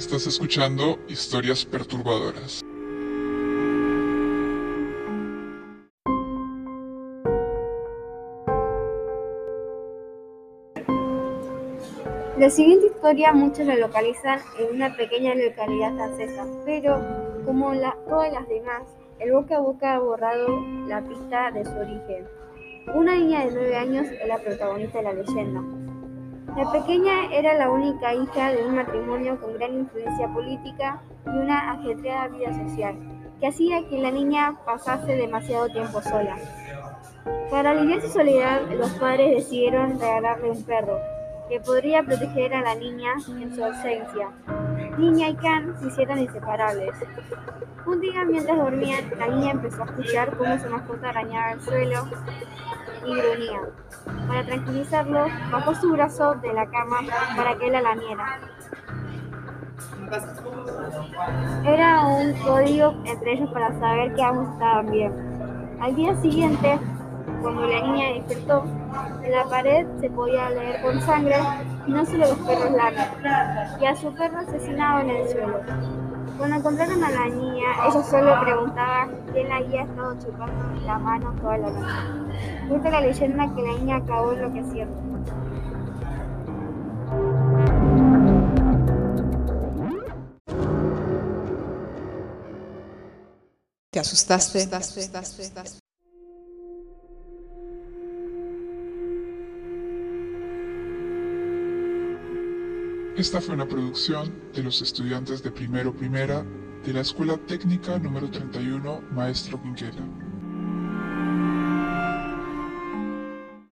Estás escuchando historias perturbadoras. La siguiente historia muchos la localizan en una pequeña localidad francesa, pero como todas las demás, el boca a boca ha borrado la pista de su origen. Una niña de nueve años es la protagonista de la leyenda. La pequeña era la única hija de un matrimonio con gran influencia política y una ajetreada vida social, que hacía que la niña pasase demasiado tiempo sola. Para aliviar su soledad, los padres decidieron regalarle un perro, que podría proteger a la niña en su ausencia. Niña y Can se hicieron inseparables. Un día, mientras dormían, la niña empezó a escuchar cómo su mascota arañaba el suelo y gruñía. Para tranquilizarlo, bajó su brazo de la cama para que él la lamiera. Era un código entre ellos para saber que ambos estaban bien. Al día siguiente, cuando la niña despertó, en la pared se podía leer con sangre y no solo los perros lamen, y a su perro asesinado en el suelo. Cuando encontraron a la niña, ella solo preguntaba quién la había estado chupando la mano toda la noche. Cuenta la leyenda que la niña acabó enloqueciendo. ¿Te asustaste? Esta fue una producción de los estudiantes de primero primera de la Escuela Técnica número 31 Maestro Quinquela.